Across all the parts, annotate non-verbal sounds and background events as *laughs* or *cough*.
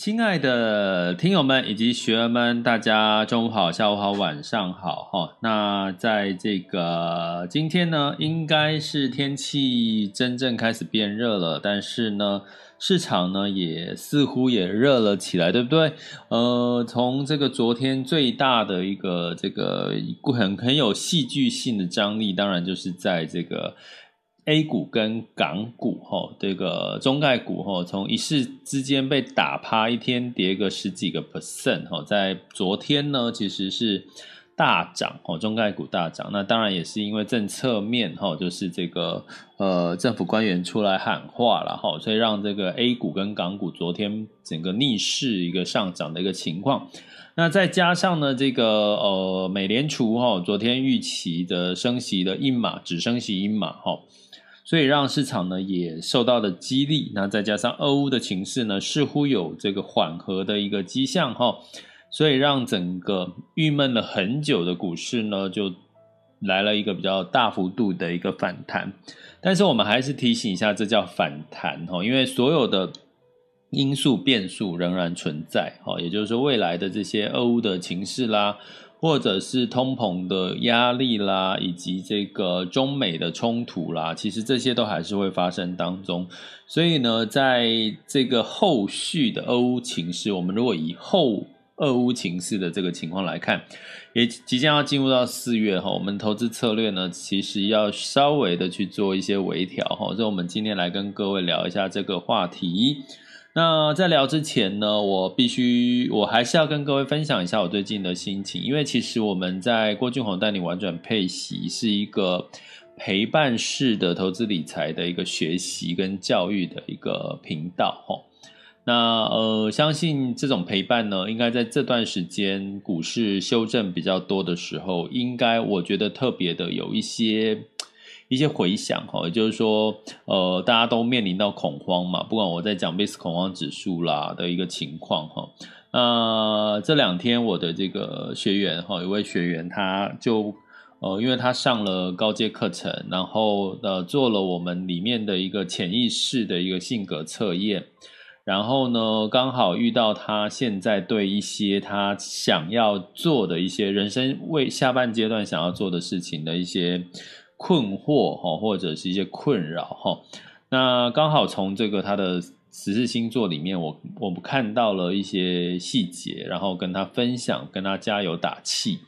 亲爱的听友们以及学员们，大家中午好、下午好、晚上好哈。那在这个今天呢，应该是天气真正开始变热了，但是呢，市场呢也似乎也热了起来，对不对？呃，从这个昨天最大的一个这个很很有戏剧性的张力，当然就是在这个。A 股跟港股，哈，这个中概股，哈，从一市之间被打趴，一天跌个十几个 percent，哈，在昨天呢，其实是大涨，哈，中概股大涨，那当然也是因为政策面，哈，就是这个呃政府官员出来喊话了，哈，所以让这个 A 股跟港股昨天整个逆势一个上涨的一个情况。那再加上呢，这个呃美联储，哈，昨天预期的升息的一码，只升息一码，哈。所以让市场呢也受到了激励，那再加上俄乌的情势呢似乎有这个缓和的一个迹象哈，所以让整个郁闷了很久的股市呢就来了一个比较大幅度的一个反弹。但是我们还是提醒一下，这叫反弹哈，因为所有的因素变数仍然存在哈，也就是说未来的这些俄乌的情势啦。或者是通膨的压力啦，以及这个中美的冲突啦，其实这些都还是会发生当中。所以呢，在这个后续的俄乌情势，我们如果以后俄乌情势的这个情况来看，也即将要进入到四月哈，我们投资策略呢，其实要稍微的去做一些微调哈。所以，我们今天来跟各位聊一下这个话题。那在聊之前呢，我必须，我还是要跟各位分享一下我最近的心情，因为其实我们在郭俊宏带你玩转配息是一个陪伴式的投资理财的一个学习跟教育的一个频道哈。那呃，相信这种陪伴呢，应该在这段时间股市修正比较多的时候，应该我觉得特别的有一些。一些回想哈，也就是说，呃，大家都面临到恐慌嘛，不管我在讲 VIX 恐慌指数啦的一个情况哈。那这两天我的这个学员哈，有位学员他就呃，因为他上了高阶课程，然后呃做了我们里面的一个潜意识的一个性格测验，然后呢，刚好遇到他现在对一些他想要做的一些人生为下半阶段想要做的事情的一些。困惑哈，或者是一些困扰哈，那刚好从这个他的十四星座里面我，我们看到了一些细节，然后跟他分享，跟他加油打气。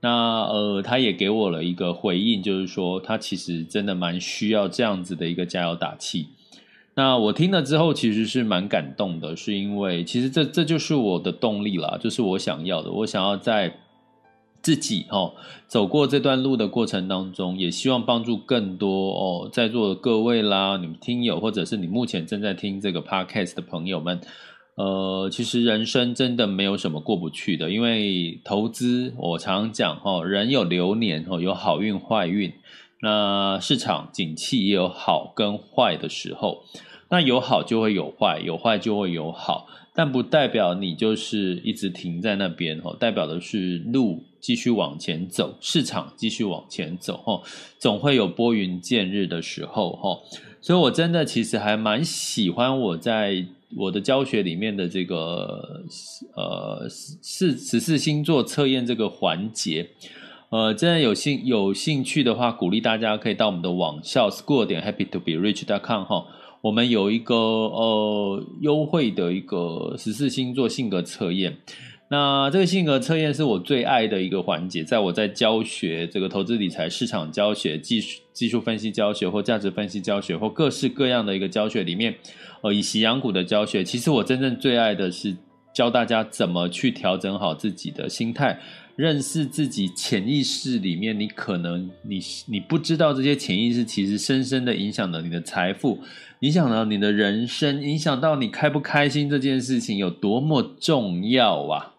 那呃，他也给我了一个回应，就是说他其实真的蛮需要这样子的一个加油打气。那我听了之后，其实是蛮感动的，是因为其实这这就是我的动力啦，就是我想要的，我想要在。自己哦，走过这段路的过程当中，也希望帮助更多哦，在座的各位啦，你们听友，或者是你目前正在听这个 podcast 的朋友们，呃，其实人生真的没有什么过不去的，因为投资，我常讲哦，人有流年哦，有好运坏运，那市场景气也有好跟坏的时候，那有好就会有坏，有坏就会有好，但不代表你就是一直停在那边哦，代表的是路。继续往前走，市场继续往前走，吼，总会有拨云见日的时候，吼。所以，我真的其实还蛮喜欢我在我的教学里面的这个呃四十四星座测验这个环节。呃，真的有兴有兴趣的话，鼓励大家可以到我们的网校 school 点 happytoberich.com 哈，我们有一个呃优惠的一个十四星座性格测验。那这个性格测验是我最爱的一个环节，在我在教学这个投资理财市场教学、技术技术分析教学或价值分析教学或各式各样的一个教学里面，呃，以息养股的教学，其实我真正最爱的是教大家怎么去调整好自己的心态，认识自己潜意识里面，你可能你你不知道这些潜意识其实深深的影响了你的财富，影响了你的人生，影响到你开不开心这件事情有多么重要啊！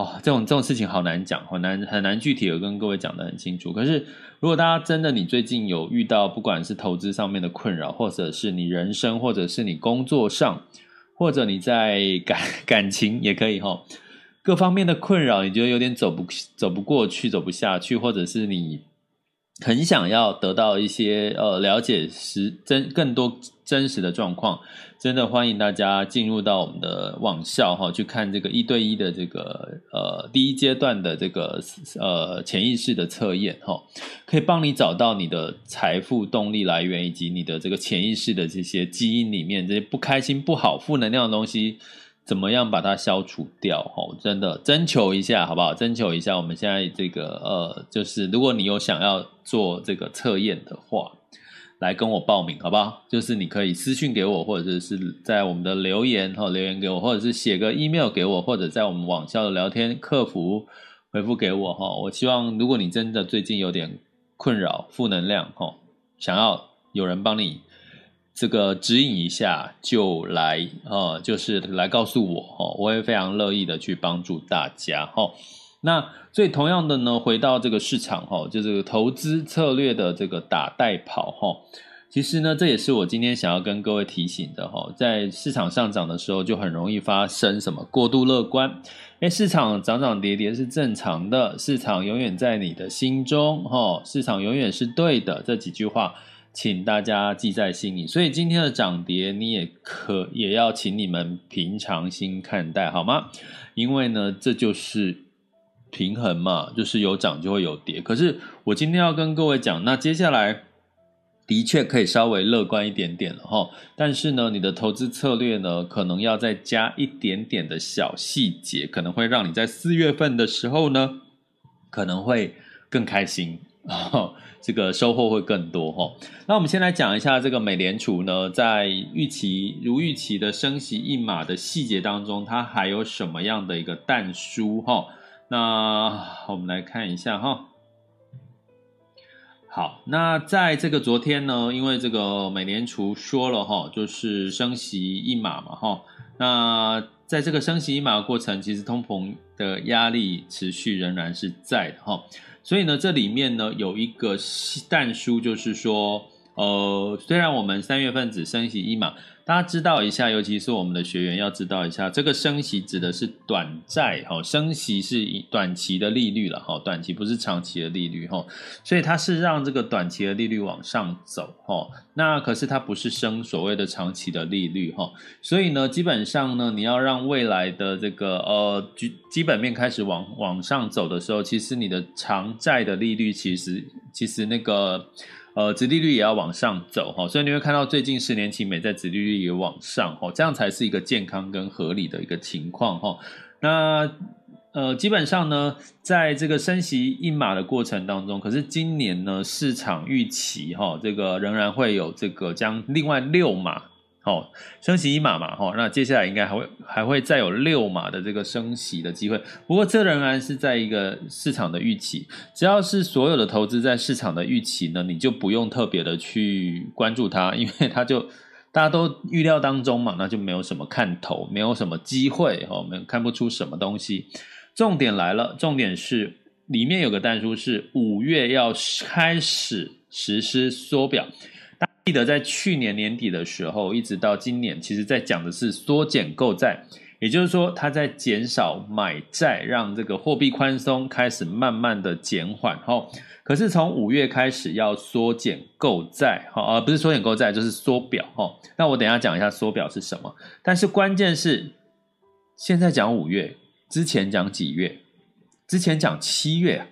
哦，这种这种事情好难讲，很难很难具体的跟各位讲得很清楚。可是，如果大家真的你最近有遇到，不管是投资上面的困扰，或者是你人生，或者是你工作上，或者你在感 *laughs* 感情也可以哈，各方面的困扰，你觉得有点走不走不过去，走不下去，或者是你。很想要得到一些呃了解实真更多真实的状况，真的欢迎大家进入到我们的网校哈，去看这个一对一的这个呃第一阶段的这个呃潜意识的测验哈，可以帮你找到你的财富动力来源以及你的这个潜意识的这些基因里面这些不开心、不好、负能量的东西。怎么样把它消除掉？哈，真的征求一下好不好？征求一下，我们现在这个呃，就是如果你有想要做这个测验的话，来跟我报名好不好？就是你可以私信给我，或者是在我们的留言哈留言给我，或者是写个 email 给我，或者在我们网校的聊天客服回复给我哈。我希望如果你真的最近有点困扰、负能量哈，想要有人帮你。这个指引一下就来，呃，就是来告诉我，哈，我会非常乐意的去帮助大家，哈。那所以同样的呢，回到这个市场，哈，就这个投资策略的这个打带跑，哈。其实呢，这也是我今天想要跟各位提醒的，哈，在市场上涨的时候，就很容易发生什么过度乐观，哎，市场涨涨跌跌是正常的，市场永远在你的心中，哈，市场永远是对的，这几句话。请大家记在心里，所以今天的涨跌你也可也要请你们平常心看待，好吗？因为呢，这就是平衡嘛，就是有涨就会有跌。可是我今天要跟各位讲，那接下来的确可以稍微乐观一点点了哈。但是呢，你的投资策略呢，可能要再加一点点的小细节，可能会让你在四月份的时候呢，可能会更开心。*laughs* 这个收获会更多哈。那我们先来讲一下这个美联储呢，在预期如预期的升息一码的细节当中，它还有什么样的一个但书哈？那我们来看一下哈。好，那在这个昨天呢，因为这个美联储说了哈，就是升息一码嘛哈。那在这个升息一码的过程，其实通膨的压力持续仍然是在的哈。所以呢，这里面呢有一个但书，就是说，呃，虽然我们三月份只升息一码。大家知道一下，尤其是我们的学员要知道一下，这个升息指的是短债，哈，升息是短期的利率了，哈，短期不是长期的利率，哈，所以它是让这个短期的利率往上走，哈，那可是它不是升所谓的长期的利率，哈，所以呢，基本上呢，你要让未来的这个呃基基本面开始往往上走的时候，其实你的长债的利率其实其实那个。呃，殖利率也要往上走哈，所以你会看到最近十年期美债殖利率也往上哈，这样才是一个健康跟合理的一个情况哈。那呃，基本上呢，在这个升息一码的过程当中，可是今年呢，市场预期哈，这个仍然会有这个将另外六码。哦，升息一码嘛，哈，那接下来应该还会还会再有六码的这个升息的机会。不过这仍然是在一个市场的预期，只要是所有的投资在市场的预期呢，你就不用特别的去关注它，*laughs* 因为它就大家都预料当中嘛，那就没有什么看头，没有什么机会，哈，没有看不出什么东西。重点来了，重点是里面有个弹书是五月要开始实施缩表。记得在去年年底的时候，一直到今年，其实在讲的是缩减购债，也就是说，它在减少买债，让这个货币宽松开始慢慢的减缓。哈，可是从五月开始要缩减购债，哈，而不是缩减购债，就是缩表。哈，那我等下讲一下缩表是什么。但是关键是，现在讲五月，之前讲几月？之前讲七月。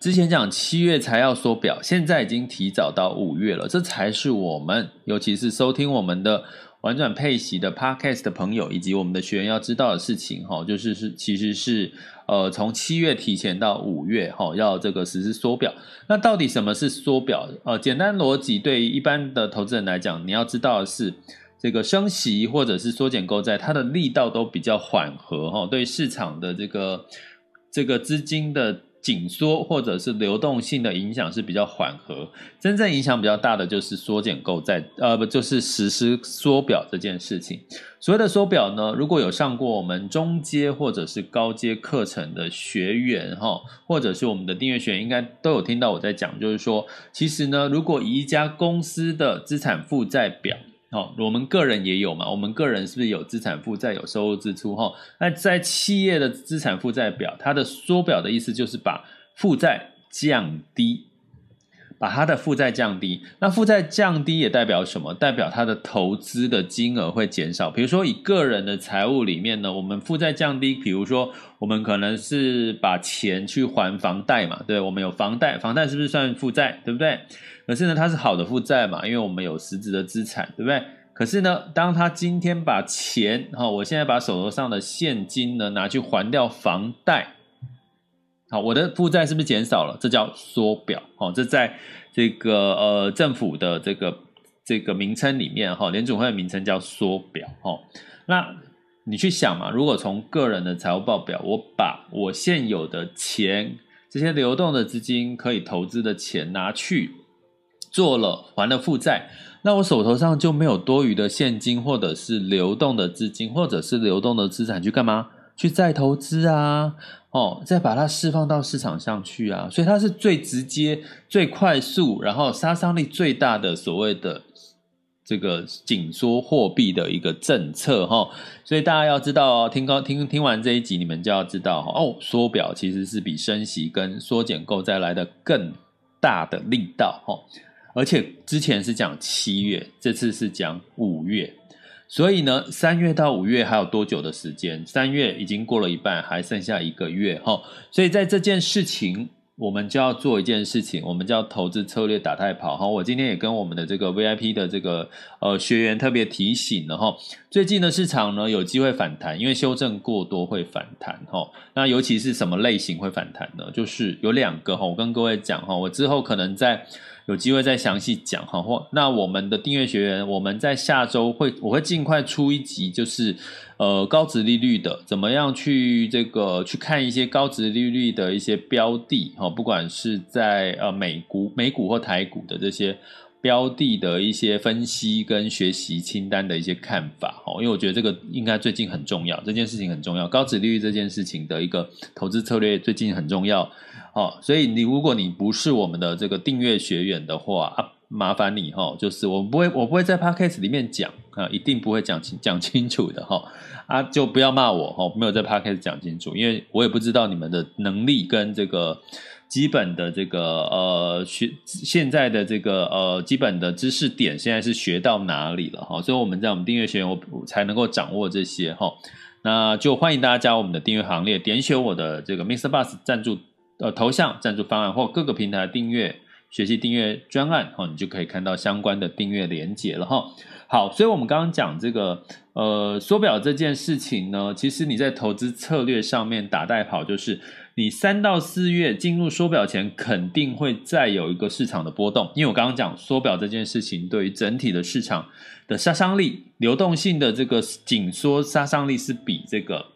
之前讲七月才要缩表，现在已经提早到五月了，这才是我们，尤其是收听我们的玩转配息的 Podcast 的朋友以及我们的学员要知道的事情，哈，就是是其实是呃从七月提前到五月，哈，要这个实施缩表。那到底什么是缩表？呃，简单逻辑对于一般的投资人来讲，你要知道的是。这个升息或者是缩减购债，它的力道都比较缓和哈，对市场的这个这个资金的紧缩或者是流动性的影响是比较缓和。真正影响比较大的就是缩减购债，呃，不就是实施缩表这件事情。所谓的缩表呢，如果有上过我们中阶或者是高阶课程的学员哈，或者是我们的订阅学员，应该都有听到我在讲，就是说，其实呢，如果以一家公司的资产负债表。好，我们个人也有嘛？我们个人是不是有资产负债、有收入支出？哈，那在企业的资产负债表，它的缩表的意思就是把负债降低，把它的负债降低。那负债降低也代表什么？代表它的投资的金额会减少。比如说，以个人的财务里面呢，我们负债降低，比如说我们可能是把钱去还房贷嘛，对，我们有房贷，房贷是不是算负债？对不对？可是呢，它是好的负债嘛，因为我们有实质的资产，对不对？可是呢，当他今天把钱，哈，我现在把手头上的现金呢拿去还掉房贷，好，我的负债是不是减少了？这叫缩表，哦，这在这个呃政府的这个这个名称里面，哈，联总会的名称叫缩表，哦，那你去想嘛，如果从个人的财务报表，我把我现有的钱，这些流动的资金可以投资的钱拿去。做了还了负债，那我手头上就没有多余的现金，或者是流动的资金，或者是流动的资产去干嘛？去再投资啊，哦，再把它释放到市场上去啊，所以它是最直接、最快速，然后杀伤力最大的所谓的这个紧缩货币的一个政策哈、哦。所以大家要知道哦，听高听听完这一集，你们就要知道哦，缩表其实是比升息跟缩减购债来的更大的力道哈。哦而且之前是讲七月，这次是讲五月，所以呢，三月到五月还有多久的时间？三月已经过了一半，还剩下一个月哈。所以在这件事情，我们就要做一件事情，我们叫投资策略打太跑哈。我今天也跟我们的这个 VIP 的这个呃学员特别提醒了哈，最近的市场呢有机会反弹，因为修正过多会反弹哈。那尤其是什么类型会反弹呢？就是有两个哈，我跟各位讲哈，我之后可能在。有机会再详细讲哈，或那我们的订阅学员，我们在下周会我会尽快出一集，就是呃高殖利率的，怎么样去这个去看一些高殖利率的一些标的哈，不管是在呃美股、美股或台股的这些标的的一些分析跟学习清单的一些看法哈，因为我觉得这个应该最近很重要，这件事情很重要，高殖利率这件事情的一个投资策略最近很重要。哦，所以你如果你不是我们的这个订阅学员的话啊，麻烦你哈，就是我不会，我不会在 podcast 里面讲啊，一定不会讲清讲清楚的哈啊，就不要骂我哈，没有在 podcast 讲清楚，因为我也不知道你们的能力跟这个基本的这个呃学现在的这个呃基本的知识点现在是学到哪里了哈，所以我们在我们订阅学员我才能够掌握这些哈，那就欢迎大家加入我们的订阅行列，点选我的这个 Mr. Bus 赞助。呃，头像赞助方案或各个平台订阅学习订阅专案，哈，你就可以看到相关的订阅连接了哈。好，所以我们刚刚讲这个呃缩表这件事情呢，其实你在投资策略上面打带跑，就是你三到四月进入缩表前，肯定会再有一个市场的波动，因为我刚刚讲缩表这件事情对于整体的市场的杀伤力、流动性的这个紧缩杀伤力是比这个。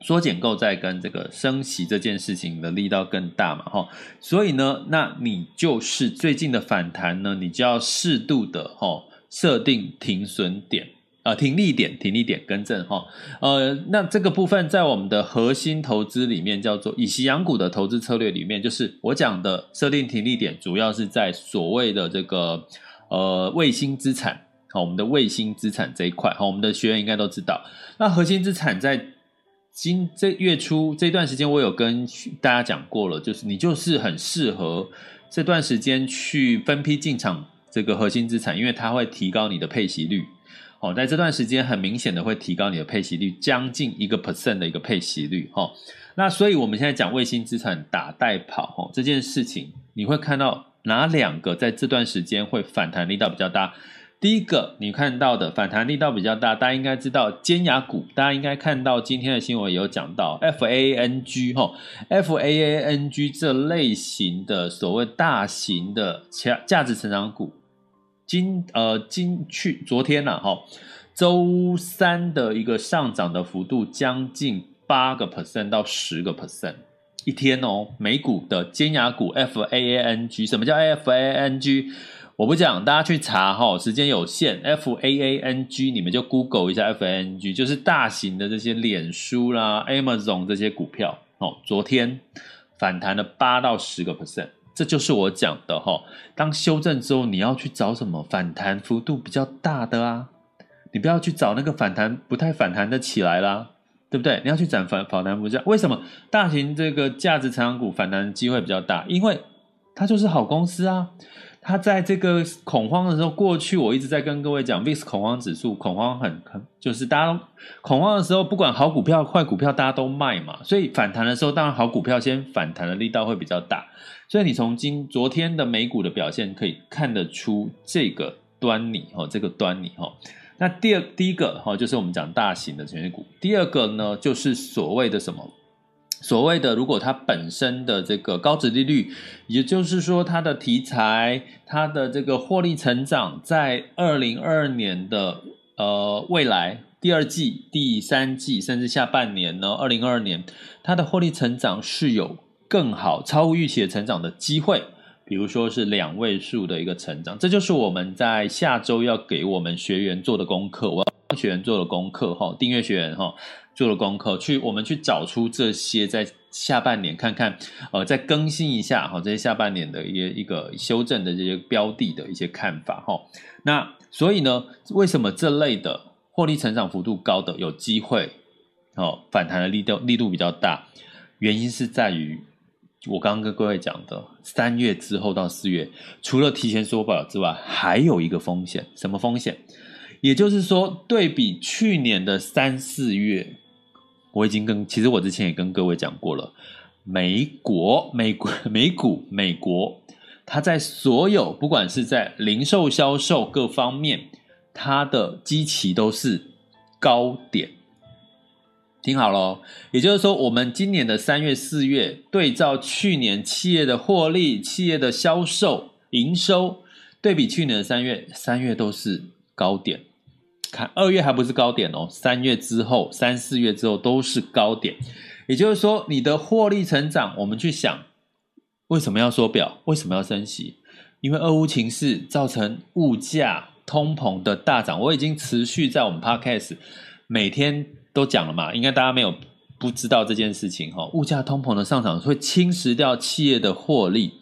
缩减购债跟这个升息这件事情的力道更大嘛，哈，所以呢，那你就是最近的反弹呢，你就要适度的哈设定停损点啊、呃，停利点，停利点更正哈，呃，那这个部分在我们的核心投资里面叫做以息养股的投资策略里面，就是我讲的设定停利点，主要是在所谓的这个呃卫星资产，好，我们的卫星资产这一块，好，我们的学员应该都知道，那核心资产在。今这月初这段时间，我有跟大家讲过了，就是你就是很适合这段时间去分批进场这个核心资产，因为它会提高你的配息率。哦，在这段时间很明显的会提高你的配息率，将近一个 percent 的一个配息率，哈、那所以我们现在讲卫星资产打带跑，哈、哦，这件事情你会看到哪两个在这段时间会反弹力道比较大？第一个你看到的反弹力道比较大，大家应该知道尖牙股，大家应该看到今天的新闻有讲到 FANG 哈，FANG 这类型的所谓大型的价价值成长股，今呃今去昨天呐哈，周三的一个上涨的幅度将近八个 percent 到十个 percent 一天哦，美股的尖牙股 FAANG，什么叫 FANG？我不讲，大家去查哈，时间有限。F A A N G，你们就 Google 一下 F A N G，就是大型的这些脸书啦、Amazon 这些股票哦。昨天反弹了八到十个 percent，这就是我讲的哈。当修正之后，你要去找什么反弹幅度比较大的啊？你不要去找那个反弹不太反弹的起来啦，对不对？你要去找反反弹不价。为什么大型这个价值成长股反弹机会比较大？因为它就是好公司啊。它在这个恐慌的时候，过去我一直在跟各位讲，VIX 恐慌指数恐慌很很，就是大家恐慌的时候，不管好股票坏股票，大家都卖嘛，所以反弹的时候，当然好股票先反弹的力道会比较大。所以你从今昨天的美股的表现可以看得出这个端倪哈，这个端倪哈。那第二第一个哈，就是我们讲大型的权益股，第二个呢，就是所谓的什么？所谓的，如果它本身的这个高值利率，也就是说它的题材、它的这个获利成长，在二零二二年的呃未来第二季、第三季，甚至下半年呢，二零二二年它的获利成长是有更好、超乎预期的成长的机会，比如说是两位数的一个成长，这就是我们在下周要给我们学员做的功课，我学员做了功课哈，订阅学员哈。做了功课，去我们去找出这些在下半年看看，呃，再更新一下哈，这些下半年的一个一个修正的这些标的的一些看法哈。那所以呢，为什么这类的获利成长幅度高的有机会哦反弹的力度力度比较大？原因是在于我刚刚跟各位讲的，三月之后到四月，除了提前缩表之外，还有一个风险，什么风险？也就是说，对比去年的三四月。我已经跟其实我之前也跟各位讲过了，美国、美国、美股、美国，它在所有不管是在零售销售各方面，它的基期都是高点。听好了，也就是说，我们今年的三月、四月对照去年企业的获利、企业的销售、营收，对比去年的三月，三月都是高点。看二月还不是高点哦，三月之后、三四月之后都是高点，也就是说，你的获利成长，我们去想，为什么要缩表？为什么要升息？因为俄乌情势造成物价通膨的大涨，我已经持续在我们 Podcast 每天都讲了嘛，应该大家没有不知道这件事情哈，物价通膨的上涨会侵蚀掉企业的获利。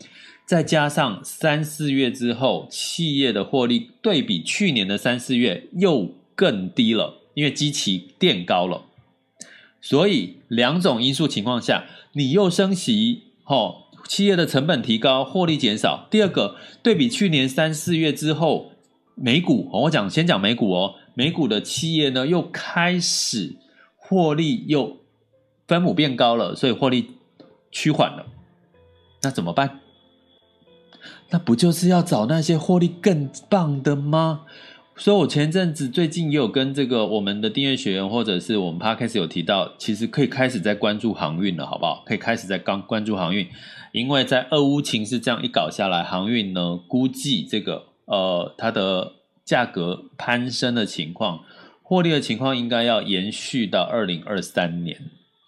再加上三四月之后，企业的获利对比去年的三四月又更低了，因为基期垫高了。所以两种因素情况下，你又升息，吼，企业的成本提高，获利减少。第二个，对比去年三四月之后，美股，我讲先讲美股哦，美股的企业呢又开始获利又分母变高了，所以获利趋缓了。那怎么办？那不就是要找那些获利更棒的吗？所以，我前阵子最近也有跟这个我们的订阅学员，或者是我们 Podcast 有提到，其实可以开始在关注航运了，好不好？可以开始在刚关注航运，因为在俄乌情势这样一搞下来，航运呢估计这个呃它的价格攀升的情况，获利的情况应该要延续到二零二三年，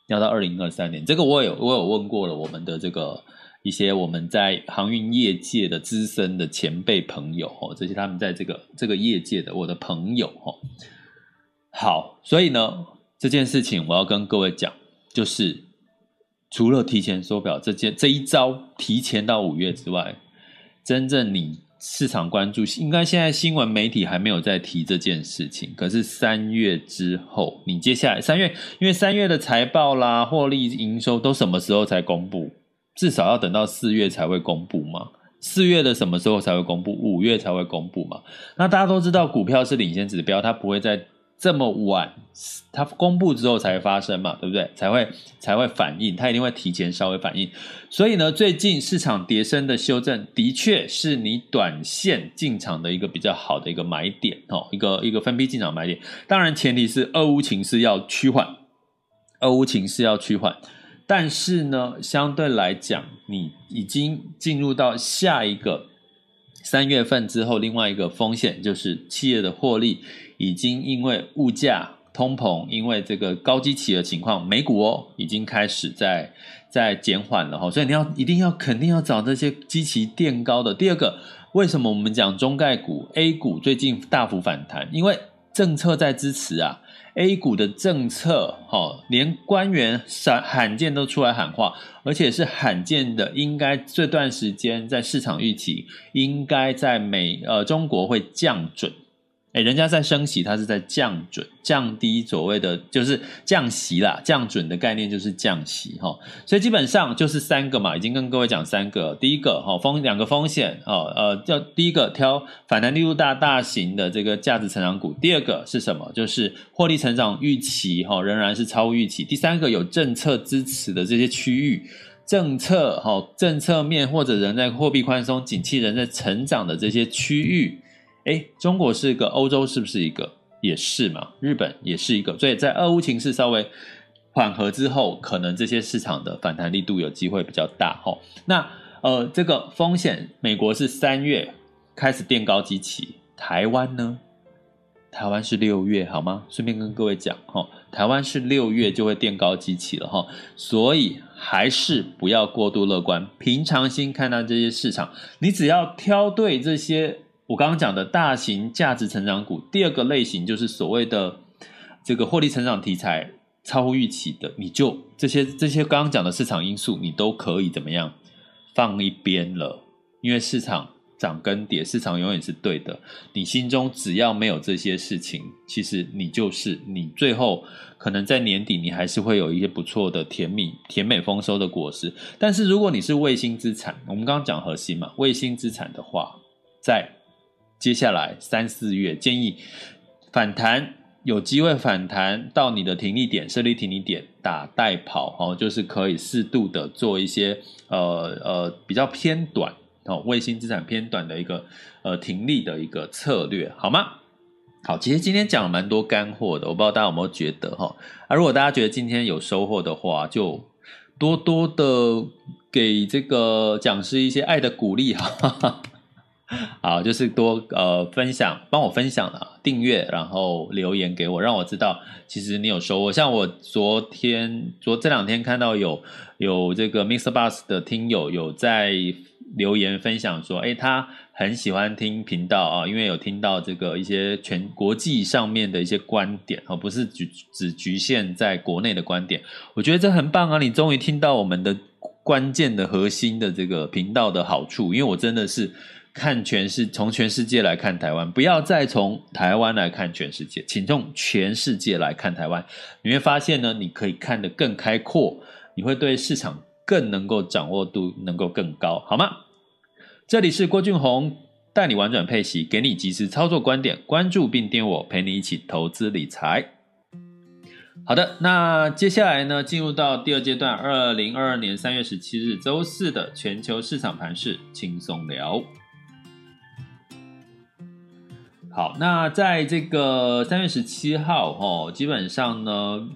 要到二零二三年。这个我有我有问过了，我们的这个。一些我们在航运业界的资深的前辈朋友哦，这些他们在这个这个业界的我的朋友哦，好，所以呢，这件事情我要跟各位讲，就是除了提前缩表这件这一招提前到五月之外，真正你市场关注，应该现在新闻媒体还没有在提这件事情，可是三月之后，你接下来三月，因为三月的财报啦、获利营收都什么时候才公布？至少要等到四月才会公布嘛，四月的什么时候才会公布？五月才会公布嘛？那大家都知道，股票是领先指标，它不会在这么晚，它公布之后才会发生嘛，对不对？才会才会反应，它一定会提前稍微反应。所以呢，最近市场跌升的修正，的确是你短线进场的一个比较好的一个买点哦，一个一个分批进场买点。当然，前提是俄乌情势要趋缓，俄乌情势要趋缓。但是呢，相对来讲，你已经进入到下一个三月份之后，另外一个风险就是企业的获利已经因为物价通膨，因为这个高基期的情况，美股哦已经开始在在减缓了哈，所以你要一定要肯定要找这些基期垫高的。第二个，为什么我们讲中概股 A 股最近大幅反弹？因为政策在支持啊。A 股的政策，哈，连官员罕罕见都出来喊话，而且是罕见的，应该这段时间在市场预期，应该在美呃中国会降准。哎，人家在升息，它是在降准，降低所谓的就是降息啦，降准的概念就是降息哈，所以基本上就是三个嘛，已经跟各位讲三个，第一个哈风两个风险哦，呃，叫第一个挑反弹力度大大型的这个价值成长股，第二个是什么？就是获利成长预期哈仍然是超预期，第三个有政策支持的这些区域，政策哈政策面或者人在货币宽松、景气人在成长的这些区域。哎，中国是一个，欧洲是不是一个？也是嘛，日本也是一个。所以在俄乌情势稍微缓和之后，可能这些市场的反弹力度有机会比较大哈。那呃，这个风险，美国是三月开始垫高基期，台湾呢？台湾是六月，好吗？顺便跟各位讲哈，台湾是六月就会垫高基期了哈，所以还是不要过度乐观，平常心看待这些市场，你只要挑对这些。我刚刚讲的大型价值成长股，第二个类型就是所谓的这个获利成长题材超乎预期的，你就这些这些刚刚讲的市场因素，你都可以怎么样放一边了？因为市场涨跟跌，市场永远是对的。你心中只要没有这些事情，其实你就是你最后可能在年底你还是会有一些不错的甜蜜甜美丰收的果实。但是如果你是卫星资产，我们刚刚讲核心嘛，卫星资产的话，在接下来三四月建议反弹，有机会反弹到你的停利点，设立停利点，打带跑哦，就是可以适度的做一些呃呃比较偏短哦，卫星资产偏短的一个呃停利的一个策略，好吗？好，其实今天讲了蛮多干货的，我不知道大家有没有觉得哈？啊，如果大家觉得今天有收获的话，就多多的给这个讲师一些爱的鼓励哈。哈哈。*laughs* 好，就是多呃分享，帮我分享了，订阅，然后留言给我，让我知道其实你有收获。像我昨天、昨这两天看到有有这个 Mr. Bus 的听友有在留言分享说，诶，他很喜欢听频道啊，因为有听到这个一些全国际上面的一些观点，而不是只只局限在国内的观点。我觉得这很棒啊，你终于听到我们的关键的核心的这个频道的好处，因为我真的是。看全世，从全世界来看台湾，不要再从台湾来看全世界，请从全世界来看台湾。你会发现呢，你可以看得更开阔，你会对市场更能够掌握度能够更高，好吗？这里是郭俊宏带你玩转配息，给你及时操作观点，关注并订我，陪你一起投资理财。好的，那接下来呢，进入到第二阶段，二零二二年三月十七日周四的全球市场盘势轻松聊。好，那在这个三月十七号，哦，基本上呢，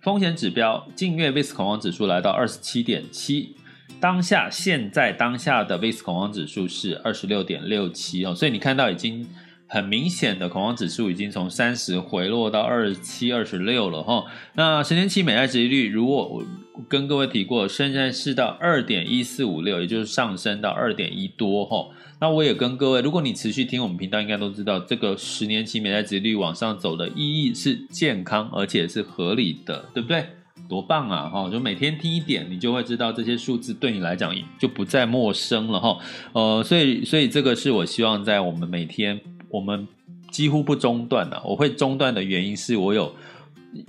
风险指标近月 VIX 恐慌指数来到二十七点七，当下现在当下的 VIX 恐慌指数是二十六点六七哦，所以你看到已经很明显的恐慌指数已经从三十回落到二十七、二十六了哈。那十年期美债殖利率，如果我跟各位提过，现在是到二点一四五六，也就是上升到二点一多哈。那我也跟各位，如果你持续听我们频道，应该都知道，这个十年期美债殖利率往上走的意义是健康，而且是合理的，对不对？多棒啊！哈，就每天听一点，你就会知道这些数字对你来讲就不再陌生了哈。呃，所以，所以这个是我希望在我们每天，我们几乎不中断的。我会中断的原因是我有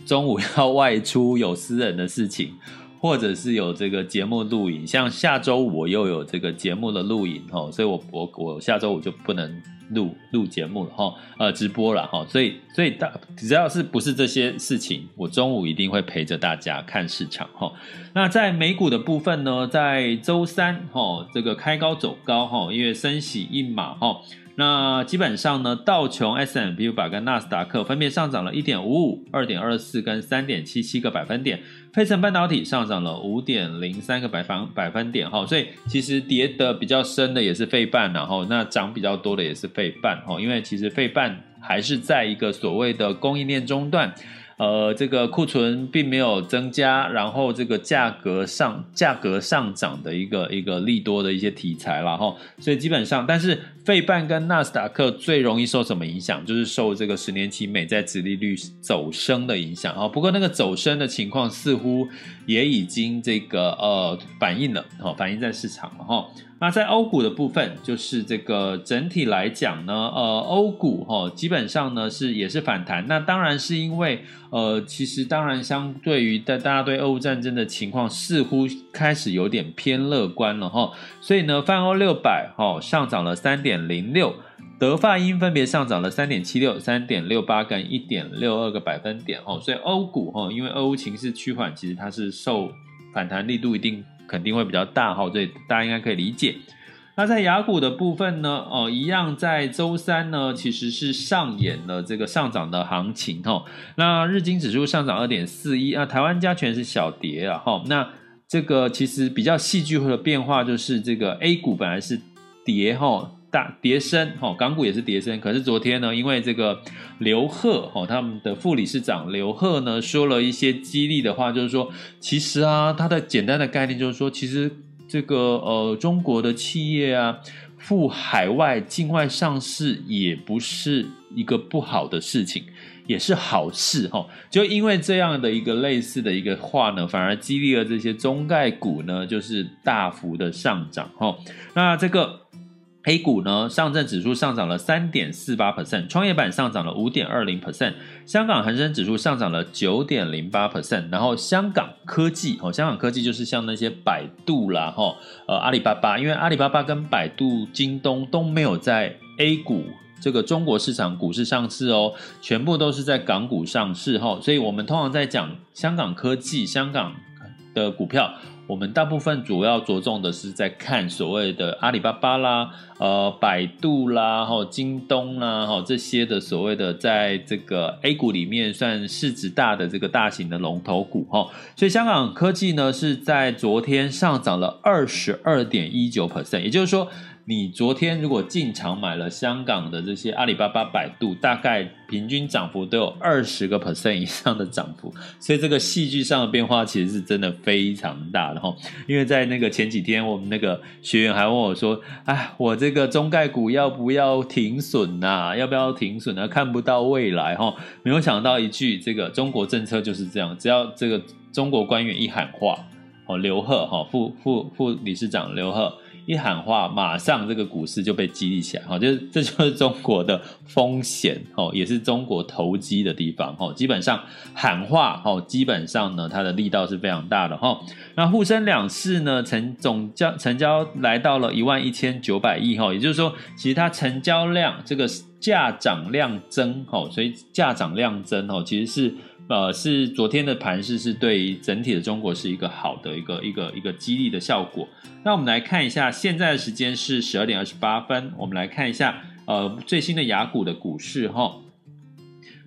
中午要外出，有私人的事情。或者是有这个节目录影，像下周五我又有这个节目的录影哈，所以我我我下周五就不能。录录节目了哈，呃，直播了哈，所以所以大只要是不是这些事情，我中午一定会陪着大家看市场哈。那在美股的部分呢，在周三哈，这个开高走高哈，因为升息一码哈。那基本上呢，道琼 S&P 500跟纳斯达克分别上涨了一点五五、二点二四跟三点七七个百分点。费城半导体上涨了五点零三个百分百分点哈，所以其实跌的比较深的也是费半，然后那涨比较多的也是费半哈，因为其实费半还是在一个所谓的供应链中断。呃，这个库存并没有增加，然后这个价格上价格上涨的一个一个利多的一些题材了哈，所以基本上，但是费半跟纳斯达克最容易受什么影响？就是受这个十年期美债殖利率走升的影响啊。不过那个走升的情况似乎也已经这个呃反映了，哈，反映在市场了哈。那在欧股的部分，就是这个整体来讲呢，呃，欧股哈、哦、基本上呢是也是反弹。那当然是因为呃，其实当然相对于大大家对俄乌战争的情况似乎开始有点偏乐观了哈、哦。所以呢，泛欧六百哈上涨了三点零六，德法英分别上涨了三点七六、三点六八跟一点六二个百分点哦。所以欧股哈、哦，因为俄乌情势趋缓，其实它是受反弹力度一定。肯定会比较大哈，所以大家应该可以理解。那在雅股的部分呢，哦，一样在周三呢，其实是上演了这个上涨的行情哈。那日经指数上涨二点四一，那台湾加权是小跌啊哈。那这个其实比较戏剧化的变化就是这个 A 股本来是跌哈。大跌升，哈，港股也是跌升。可是昨天呢，因为这个刘鹤，哈，他们的副理事长刘鹤呢，说了一些激励的话，就是说，其实啊，他的简单的概念就是说，其实这个呃，中国的企业啊，赴海外境外上市也不是一个不好的事情，也是好事，哈。就因为这样的一个类似的一个话呢，反而激励了这些中概股呢，就是大幅的上涨，哈。那这个。A 股呢，上证指数上涨了三点四八 percent，创业板上涨了五点二零 percent，香港恒生指数上涨了九点零八 percent，然后香港科技哦，香港科技就是像那些百度啦，哈，呃，阿里巴巴，因为阿里巴巴跟百度、京东都没有在 A 股这个中国市场股市上市哦，全部都是在港股上市哈，所以我们通常在讲香港科技、香港的股票。我们大部分主要着重的是在看所谓的阿里巴巴啦、呃百度啦、哈京东啦、哈这些的所谓的在这个 A 股里面算市值大的这个大型的龙头股哈，所以香港科技呢是在昨天上涨了二十二点一九 percent，也就是说。你昨天如果进场买了香港的这些阿里巴巴、百度，大概平均涨幅都有二十个 percent 以上的涨幅，所以这个戏剧上的变化其实是真的非常大的哈。因为在那个前几天，我们那个学员还问我说：“哎，我这个中概股要不要停损呐？要不要停损呢？看不到未来哈。”没有想到一句，这个中国政策就是这样，只要这个中国官员一喊话，哦，刘鹤哈副副副理事长刘鹤。一喊话，马上这个股市就被激励起来，哈，就是这就是中国的风险，哦，也是中国投机的地方，哦，基本上喊话，哦，基本上呢，它的力道是非常大的，哈。那沪深两市呢，成总交成交来到了一万一千九百亿，哈，也就是说，其实它成交量这个价涨量增，哈，所以价涨量增，哈，其实是。呃，是昨天的盘势是对整体的中国是一个好的一个一个一个激励的效果。那我们来看一下，现在的时间是十二点二十八分，我们来看一下呃最新的雅股的股市哈。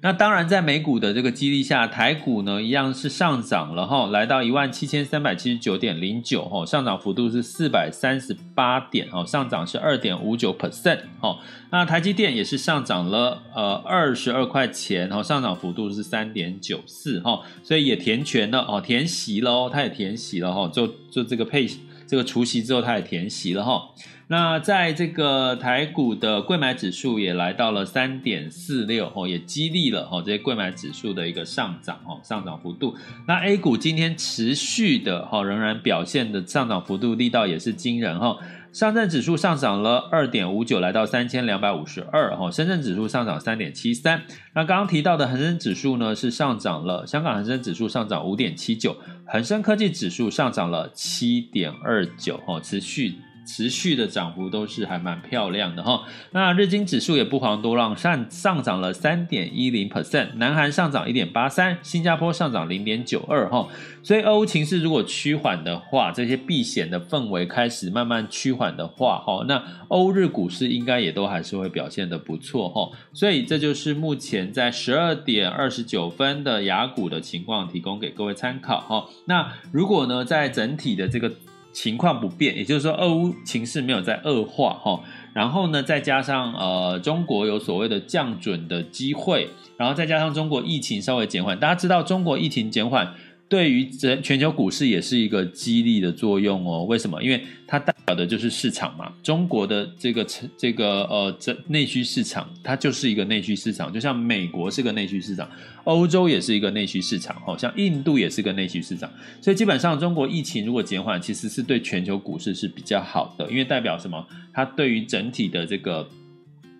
那当然，在美股的这个激励下，台股呢一样是上涨了哈，来到一万七千三百七十九点零九哈，上涨幅度是四百三十八点哦，上涨是二点五九 percent 哦。那台积电也是上涨了呃二十二块钱哦，上涨幅度是三点九四哈，所以也填权了哦，填息了哦，它也填息了哈，就就这个配这个除息之后，它也填息了哈。那在这个台股的贵买指数也来到了三点四六哦，也激励了哦这些贵买指数的一个上涨哦，上涨幅度。那 A 股今天持续的哈仍然表现的上涨幅度力道也是惊人哈。上证指数上涨了二点五九，来到三千两百五十二哈。深圳指数上涨三点七三。那刚刚提到的恒生指数呢是上涨了，香港恒生指数上涨五点七九，恒生科技指数上涨了七点二九哈，持续。持续的涨幅都是还蛮漂亮的哈，那日经指数也不遑多让，上上涨了三点一零 percent，南韩上涨一点八三，新加坡上涨零点九二哈，所以欧情势如果趋缓的话，这些避险的氛围开始慢慢趋缓的话哈，那欧日股市应该也都还是会表现得不错哈，所以这就是目前在十二点二十九分的雅股的情况，提供给各位参考哈。那如果呢，在整体的这个情况不变，也就是说，俄乌情势没有在恶化哈。然后呢，再加上呃，中国有所谓的降准的机会，然后再加上中国疫情稍微减缓。大家知道，中国疫情减缓对于全球股市也是一个激励的作用哦。为什么？因为它带表的就是市场嘛。中国的这个这个呃，这内需市场，它就是一个内需市场，就像美国是个内需市场。欧洲也是一个内需市场，好像印度也是个内需市场，所以基本上中国疫情如果减缓，其实是对全球股市是比较好的，因为代表什么？它对于整体的这个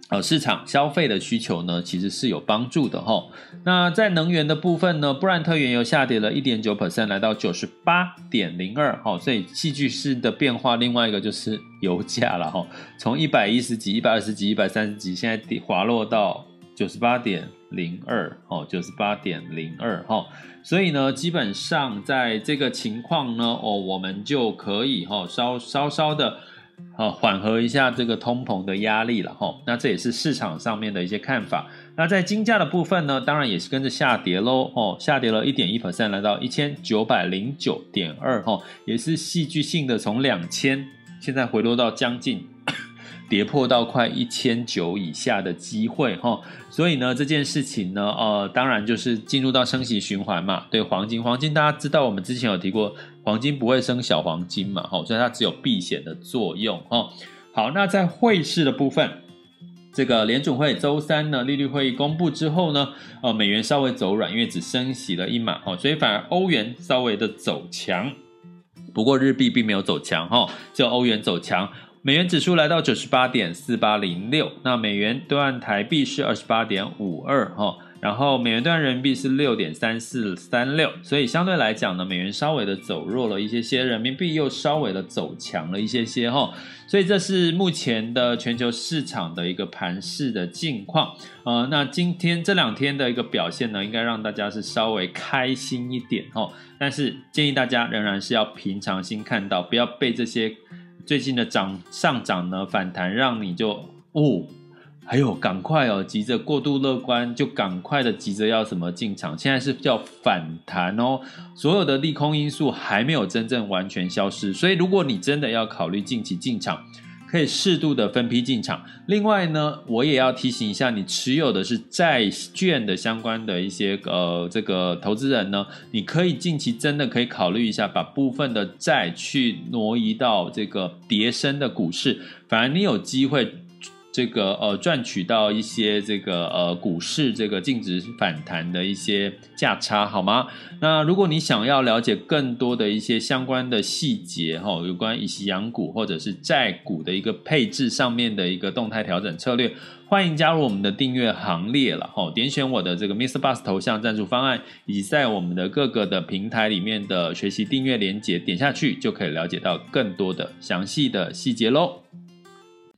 呃市场消费的需求呢，其实是有帮助的哈。那在能源的部分呢，布兰特原油下跌了一点九 percent，来到九十八点零二，哈，所以戏剧式的变化。另外一个就是油价了哈，从一百一十几、一百二十几、一百三十几，现在跌滑落到九十八点。零二哦，九十八点零二哈，所以呢，基本上在这个情况呢，哦，我们就可以哈稍稍稍的哦缓和一下这个通膨的压力了哈。那这也是市场上面的一些看法。那在金价的部分呢，当然也是跟着下跌喽哦，下跌了一点一 percent，来到一千九百零九点二哈，也是戏剧性的从两千现在回落到将近。跌破到快一千九以下的机会哈，所以呢，这件事情呢，呃，当然就是进入到升息循环嘛。对黄金，黄金大家知道，我们之前有提过，黄金不会升小黄金嘛，哈，所以它只有避险的作用哈。好，那在汇市的部分，这个联准会周三呢利率会议公布之后呢，呃，美元稍微走软，因为只升息了一码哈，所以反而欧元稍微的走强，不过日币并没有走强哈，只有欧元走强。美元指数来到九十八点四八零六，那美元兑换台币是二十八点五二哈，然后美元兑换人民币是六点三四三六，所以相对来讲呢，美元稍微的走弱了一些些，人民币又稍微的走强了一些些哈，所以这是目前的全球市场的一个盘势的境况。呃，那今天这两天的一个表现呢，应该让大家是稍微开心一点哈，但是建议大家仍然是要平常心看到，不要被这些。最近的涨上涨呢，反弹让你就哦，还有赶快哦，急着过度乐观，就赶快的急着要什么进场。现在是叫反弹哦，所有的利空因素还没有真正完全消失，所以如果你真的要考虑近期进场。可以适度的分批进场。另外呢，我也要提醒一下，你持有的是债券的相关的一些呃这个投资人呢，你可以近期真的可以考虑一下，把部分的债去挪移到这个叠升的股市，反而你有机会。这个呃赚取到一些这个呃股市这个净值反弹的一些价差好吗？那如果你想要了解更多的一些相关的细节哈，有关以息养股或者是债股的一个配置上面的一个动态调整策略，欢迎加入我们的订阅行列了哈。点选我的这个 Mr. Bus 头像赞助方案，以及在我们的各个的平台里面的学习订阅连接，点下去就可以了解到更多的详细的细节喽。